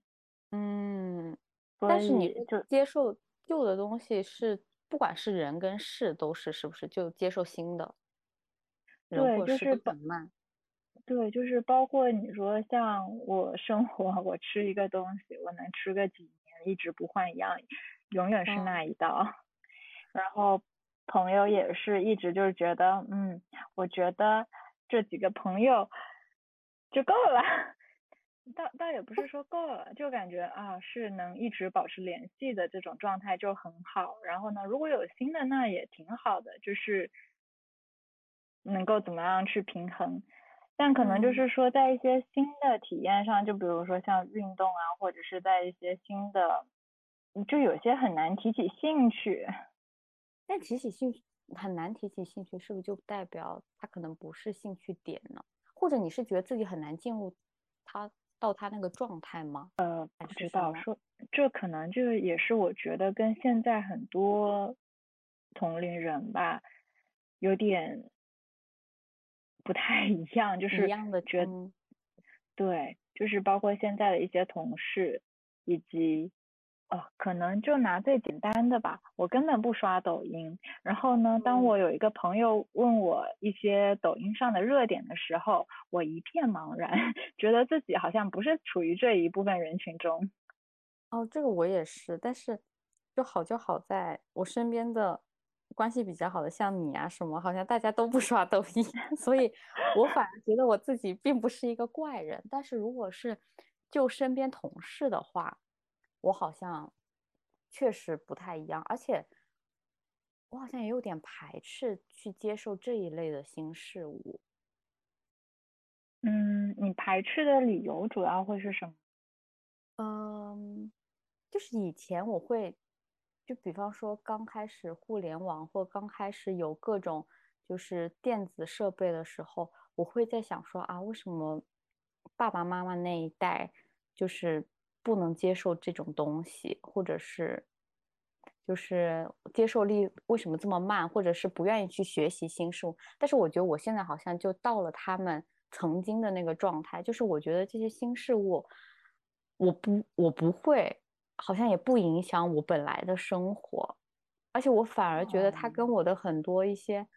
嗯，但是你就接受旧的东西是，不管是人跟事都是，是不是就接受新的？对，就是包都很慢。对，就是包括你说像我生活，我吃一个东西，我能吃个几年，一直不换样，永远是嗯那一道。[LAUGHS] 然后朋友也是一直就是觉得，嗯，我觉得这几个朋友就够了。[LAUGHS] 倒倒也不是说够了，就感觉啊是能一直保持联系的这种状态就很好。然后呢，如果有新的那也挺好的，就是能够怎么样去平衡。但可能就嗯是说，在一些新的体验上，就比如说像运动啊，或者是在一些新的，嗯就有些很难提起兴趣。但提起兴趣很难提起兴趣，是不是就代表他可能不是兴趣点呢？或者你是觉得自己很难进入他到他那个状态吗？呃，不知道说，这可能就也是我觉得跟现在很多同龄人吧，有点不太一样，就是一是样的，觉嗯对，就是包括现在的一些同事，以及哦，可能就拿最简单的吧，我根本不刷抖音。然后呢，当嗯我有一个朋友问我一些抖音上的热点的时候，我一片茫然，[LAUGHS] 觉得自己好像不是处于这一部分人群中。哦，这个我也是，但是就好就好在我身边的关系比较好的，像你啊什么，好像大家都不刷抖音，[LAUGHS] 所以我反而觉得我自己并不是一个怪人。但是如果是就身边同事的话，我好像确实不太一样，而且我好像也有点排斥去接受这一类的新事物。嗯，你排斥的理由主要会是什么？嗯，就是以前我会，就比方说刚开始互联网或刚开始有各种就是电子设备的时候，我会在想说啊，为什么爸爸妈妈那一代就是不能接受这种东西，或者是就是接受力为什么这么慢，或者是不愿意去学习新事物。但是我觉得我现在好像就到了他们曾经的那个状态，就是我觉得这些新事物，我不我不会，好像也不影响我本来的生活，而且我反而觉得它哦跟我的很多一些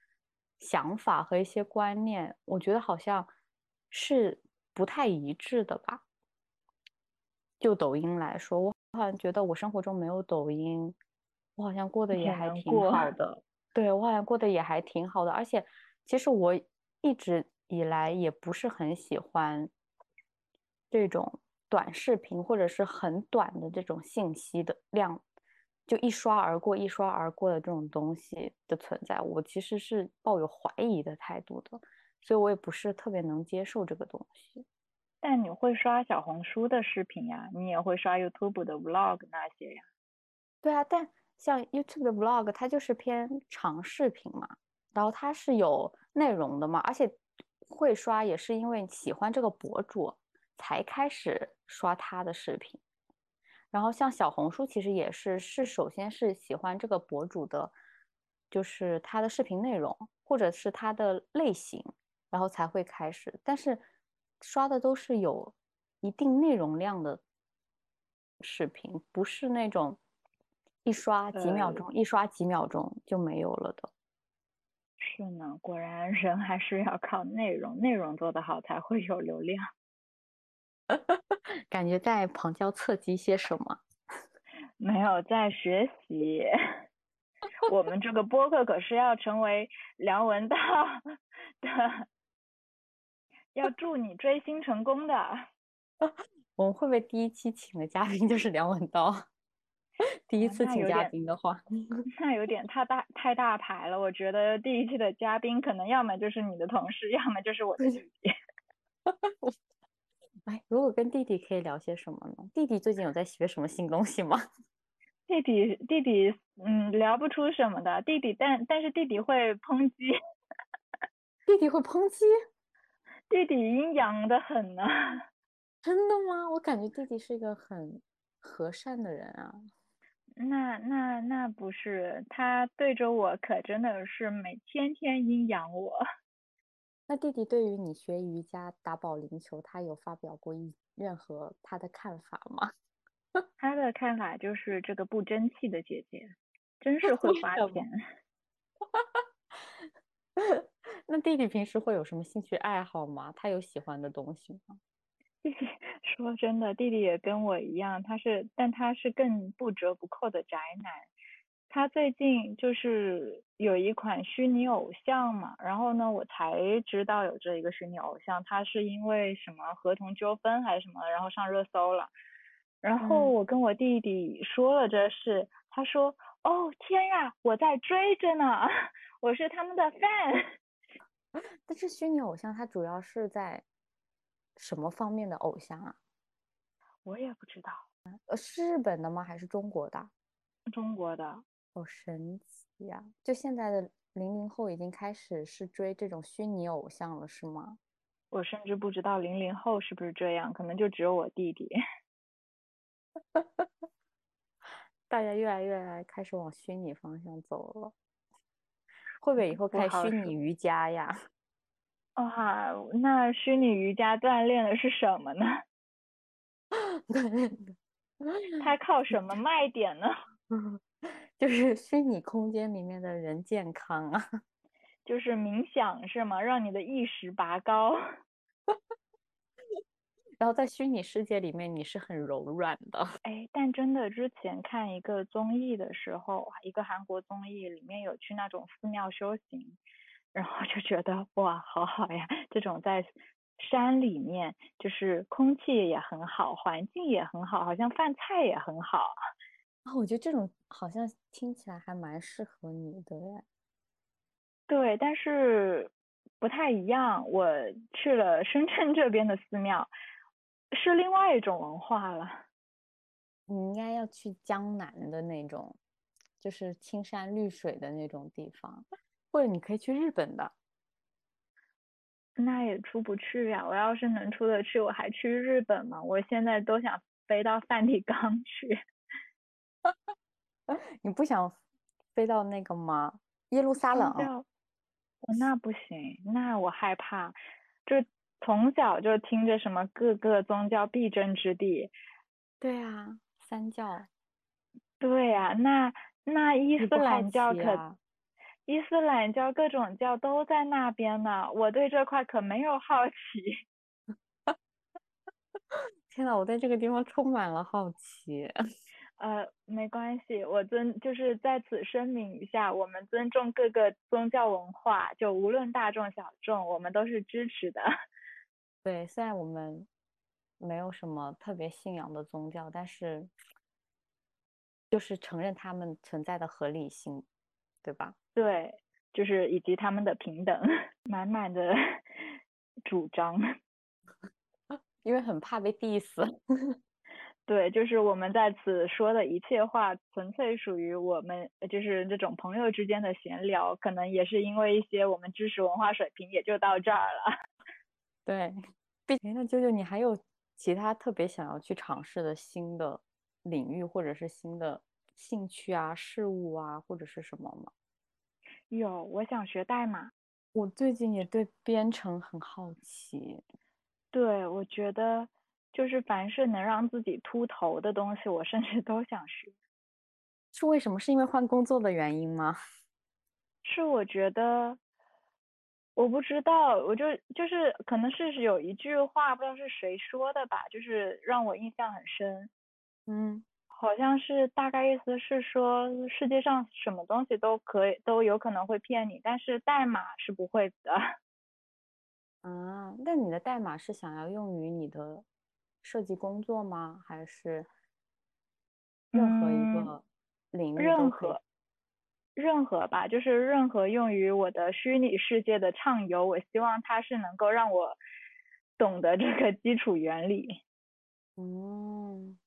想法和一些观念，我觉得好像是不太一致的吧。就抖音来说，我好像觉得我生活中没有抖音，我好像过得也也还挺好的。对，我好像过得也还挺好的，而且其实我一直以来也不是很喜欢这种短视频或者是很短的这种信息的量，就一刷而过、一刷而过的这种东西的存在，我其实是抱有怀疑的态度的，所以我也不是特别能接受这个东西。但你会刷小红书的视频呀，你也会刷 YouTube 的 Vlog 那些呀。对啊，但像 YouTube 的 Vlog，它就是偏长视频嘛，然后它是有内容的嘛，而且会刷也是因为喜欢这个博主才开始刷他的视频。然后像小红书其实也是，是首先是喜欢这个博主的，就是他的视频内容或者是他的类型，然后才会开始。但是刷的都是有一定内容量的视频，不是那种一刷几秒呃钟、一刷几秒钟就没有了的。是呢，果然人还是要靠内容，内容做得好才会有流量。[LAUGHS] 感觉在旁敲侧击些什么？[LAUGHS] 没有在学习，[LAUGHS] 我们这个播客可是要成为梁文道的，要祝你追星成功的。[LAUGHS] 我们会不会第一期请的嘉宾就是梁文道？[LAUGHS] 第一哦次请嘉宾的话，[LAUGHS] 那有点太大太大牌了，我觉得第一期的嘉宾可能要么就是你的同事，要么就是我的弟弟。哎，如果跟弟弟可以聊些什么呢？弟弟最近有在学什么新东西吗？弟弟弟弟，嗯，聊不出什么的。弟弟，但但是弟弟会抨击，弟弟会抨击？弟弟阴阳的很呢。[LAUGHS] 真的吗？我感觉弟弟是一个很和善的人啊。那那那不是，他对着我可真的是每天天阴阳我。[LAUGHS] 那弟弟对于你学瑜伽、打保龄球，他有发表过一任何他的看法吗？[LAUGHS] 他的看法就是这个不争气的姐姐，真是会花什么钱。[LAUGHS] 那弟弟平时会有什么兴趣爱好吗？他有喜欢的东西吗？弟弟 [LAUGHS] 说真的，弟弟也跟我一样，他是，但他是更不折不扣的宅男。他最近就是有一款虚拟偶像嘛，然后呢，我才知道有这一个虚拟偶像，他是因为什么合同纠纷还是什么，然后上热搜了。然后嗯我跟我弟弟说了这事，他说：“哦天呀，我在追着呢，[LAUGHS] 我是他们的 fan。[LAUGHS] ”但是虚拟偶像它主要是在什么方面的偶像啊？我也不知道，呃，是日本的吗？还是中国的？中国的。好神奇呀！就现在的零零后已经开始是追这种虚拟偶像了，是吗？我甚至不知道零零后是不是这样，可能就只有我弟弟。[LAUGHS] 大家越来越来开始往虚拟方向走了，会不会以后开虚拟瑜伽呀？[LAUGHS] 哇，那虚拟瑜伽锻炼的是什么呢？[LAUGHS] 它靠什么 [LAUGHS] 卖点呢？就是虚拟空间里面的人健康啊。就是冥想是吗？让你的意识拔高。然后在虚拟世界里面，你是很柔软的。[LAUGHS] 哎，但真的之前看一个综艺的时候，一个韩国综艺里面有去那种寺庙修行，然后就觉得哇，好好呀！这种在山里面，就是空气也很好，环境也很好，好像饭菜也很好。啊，我觉得这种好像听起来还蛮适合你的哎。对，但是不太一样。我去了深圳这边的寺庙，是另外一种文化了。你应该要去江南的那种，就是青山绿水的那种地方，或者你可以去日本的。那也出不去呀！我要是能出得去，我还去日本吗？我现在都想飞到梵蒂冈去。[LAUGHS] 你不想飞到那个吗？耶路撒冷？我那不行，那我害怕。就从小就听着什么各个宗教必争之地。对啊，三教。对呀、那那伊斯兰教可，啊伊斯兰教各种教都在那边呢。我对这块可没有好奇。[LAUGHS] 天呐，我对这个地方充满了好奇。[LAUGHS] 呃，没关系，我尊就是在此声明一下，我们尊重各个宗教文化，就无论大众小众，我们都是支持的。对，虽然我们没有什么特别信仰的宗教，但是就是承认他们存在的合理性，对吧？对，就是以及他们的平等，[LAUGHS] 满满的 [LAUGHS] 主张。[LAUGHS] 因为很怕被 diss。对，就是我们在此说的一切话，纯粹属于我们就是这种朋友之间的闲聊，可能也是因为一些我们知识文化水平也就到这儿了。对，毕竟那舅舅，你还有其他特别想要去尝试的新的领域，或者是新的兴趣啊、事物啊，或者是什么吗？有，我想学代码。我最近也对编程很好奇。对，我觉得就是凡是能让自己秃头的东西，我甚至都想学。是为什么？是因为换工作的原因吗？是我觉得，我不知道，我就就是可能是有一句话，不知道是谁说的吧，就是让我印象很深。嗯，好像是大概意思是说，世界上什么东西都可以都有可能会骗你，但是代码是不会的。[LAUGHS] 啊，那你的代码是想要用于你的设计工作吗？还是任何一嗯个领域都任？何任何吧，就是任何用于我的虚拟世界的畅游，我希望它是能够让我懂得这个基础原理。嗯，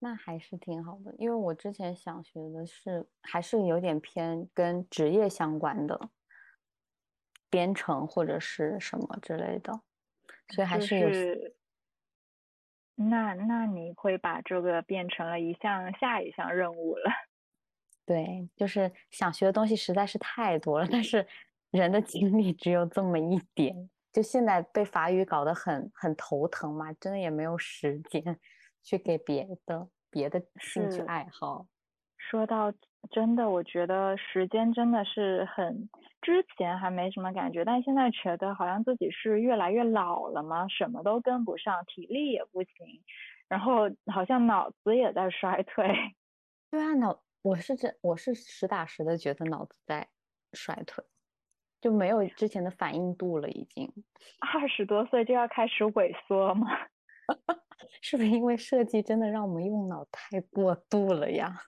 那还是挺好的，因为我之前想学的是还是有点偏跟职业相关的编程或者是什么之类的，所以还是有是那那你会把这个变成了一项下一项任务了。对，就是想学的东西实在是太多了，但是人的精力只有这么一点。就现在被法语搞得很很头疼嘛，真的也没有时间去给别的别的兴趣爱好。说到真的，我觉得时间真的是很，之前还没什么感觉，但现在觉得好像自己是越来越老了嘛，什么都跟不上，体力也不行，然后好像脑子也在衰退。[LAUGHS] 对啊，脑我是真我是实打实的觉得脑子在衰退，就没有之前的反应度了，已经。[LAUGHS] 二十多岁就要开始萎缩吗？[LAUGHS] 是不是因为设计真的让我们用脑太过度了呀？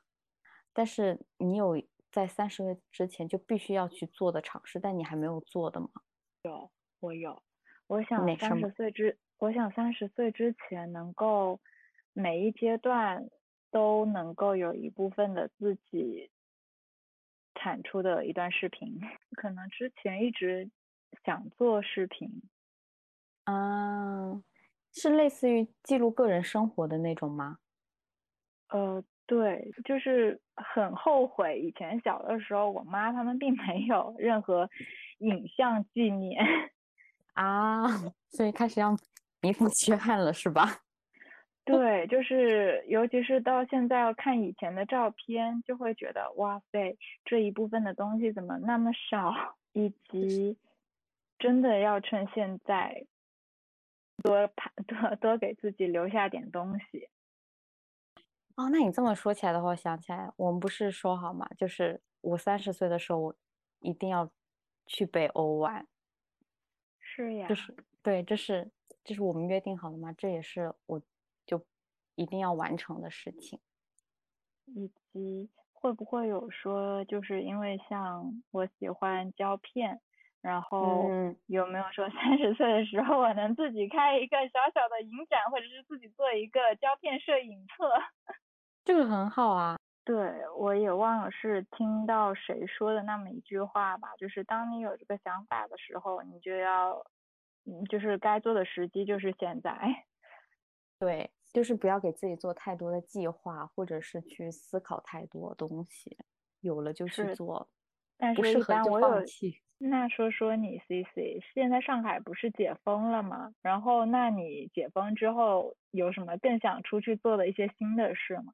但是你有在三十岁之前就必须要去做的尝试，但你还没有做的吗？有我有，我想三十岁之，我想三十岁之前能够每一阶段都能够有一部分的自己产出的一段视频，可能之前一直想做视频，啊，是类似于记录个人生活的那种吗？呃，对，就是很后悔以前小的时候，我妈他们并没有任何影像纪念。[LAUGHS] 啊，所以开始要弥补缺憾了，是吧？对，就是尤其是到现在要看以前的照片，就会觉得哇塞，这一部分的东西怎么那么少，以及真的要趁现在多拍多多给自己留下点东西。哦，那你这么说起来的话，我想起来，我们不是说好吗？就是我三十岁的时候，我一定要去北欧玩。是呀，就是对，这是这是我们约定好的嘛？这也是我就一定要完成的事情。以及会不会有说，就是因为像我喜欢胶片，然后嗯，有没有说三十岁的时候我能自己开一个小小的影展，或者是自己做一个胶片摄影册？[LAUGHS] 这个很好啊。对，我也忘了是听到谁说的那么一句话吧，就是当你有这个想法的时候，你就要，嗯，就是该做的时机就是现在。对，就是不要给自己做太多的计划，或者是去思考太多东西，有了就去是做，但是，一不适合就放弃。那说说你 CC，现在上海不是解封了吗？然后，那你解封之后有什么更想出去做的一些新的事吗？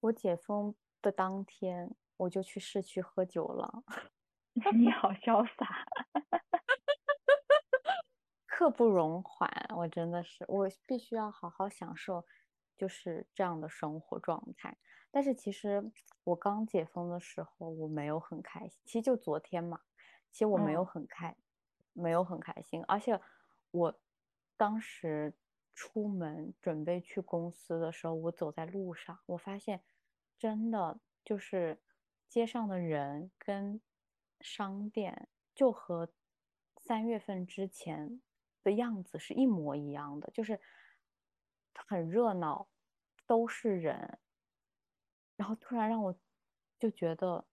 我解封的当天，我就去市区喝酒了，[LAUGHS] 你好潇洒。[LAUGHS] 刻不容缓。我真的是，我必须要好好享受，就是这样的生活状态。但是其实我刚解封的时候，我没有很开心。其实就昨天嘛，其实我没有嗯很开，没有很开心。而且我当时出门准备去公司的时候，我走在路上，我发现真的就是街上的人跟商店就和三月份之前的样子是一模一样的，就是很热闹，都是人。然后突然让我就觉得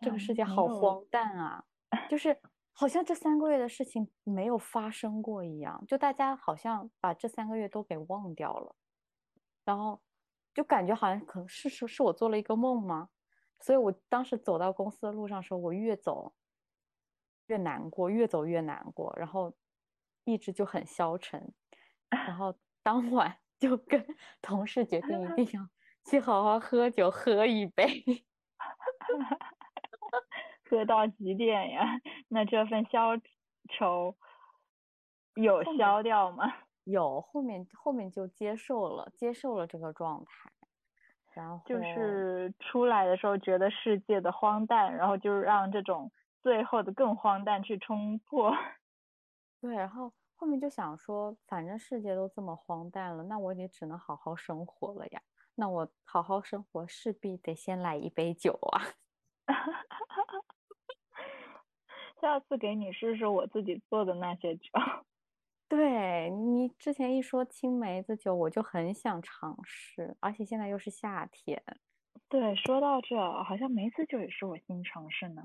这个世界好荒诞啊，就是好像这三个月的事情没有发生过一样，就大家好像把这三个月都给忘掉了，然后就感觉好像可能是是是我做了一个梦吗？所以我当时走到公司的路上的时候，我越走越难过，越走越难过，然后意志就很消沉，[LAUGHS] 然后当晚 [LAUGHS] 就跟 [LAUGHS] 同事决定一定要去好好喝酒，喝一杯。喝到几点呀？那这份消愁有消掉吗？有后面后面就接受了，接受了这个状态，然后就是出来的时候觉得世界的荒诞，然后就让这种最后的更荒诞去冲破。对，然后后面就想说，反正世界都这么荒诞了，那我也只能好好生活了呀。那我好好生活，势必得先来一杯酒啊。[LAUGHS] 下次给你试试我自己做的那些酒。[LAUGHS] 对你之前一说青梅子酒，我就很想尝试，而且现在又是夏天。对，说到这，好像梅子酒也是我新尝试呢。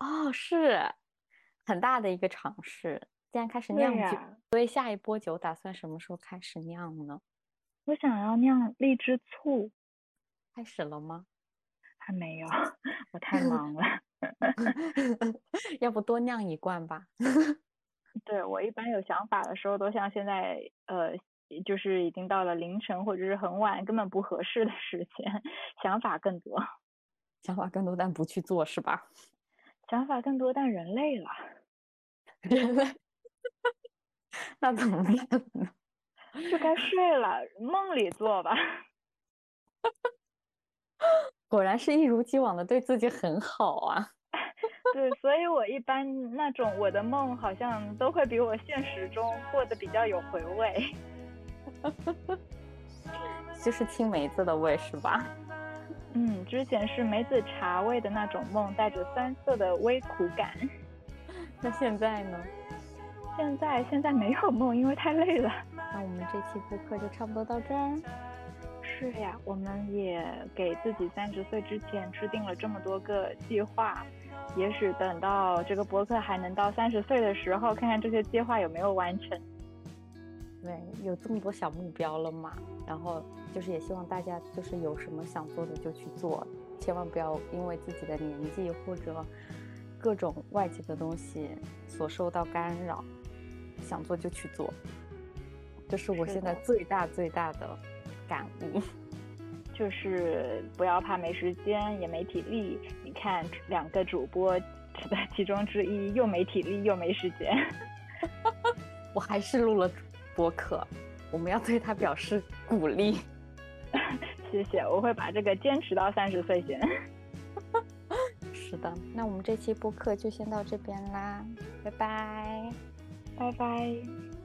哦，是很大的一个尝试。既然开始酿酒，呀，所以下一波酒打算什么时候开始酿呢？我想要酿荔枝醋，开始了吗？还没有，[LAUGHS] 我太忙了。[LAUGHS] 要不多酿一罐吧？[LAUGHS] 对，我一般有想法的时候，都像现在，呃，就是已经到了凌晨或者是很晚，根本不合适的时间，想法更多，想法更多，但不去做是吧？想法更多，但人累了。人类，[LAUGHS] 那怎么办呢？就该睡了，梦里做吧。[LAUGHS] 果然是一如既往的对自己很好啊。[LAUGHS] 对，所以我一般那种我的梦好像都会比我现实中过得比较有回味。就是青梅子的味是吧？嗯，之前是梅子茶味的那种梦，带着酸涩的微苦感。那现在呢？现在现在没有梦，因为太累了。那我们这期播客就差不多到这儿。是呀，我们也给自己三十岁之前制定了这么多个计划，也许等到这个博客还能到三十岁的时候，看看这些计划有没有完成。对，有这么多小目标了嘛，然后就是也希望大家就是有什么想做的就去做，千万不要因为自己的年纪或者各种外界的东西所受到干扰，想做就去做，这是我现在最大最大的感悟。[LAUGHS] 就是不要怕没时间也没体力。你看两个主播的其中之一又没体力又没时间。[LAUGHS] 我还是录了播客，我们要对他表示鼓励。[LAUGHS] 谢谢，我会把这个坚持到三十岁前。是的，那我们这期播客就先到这边啦，拜拜。拜拜。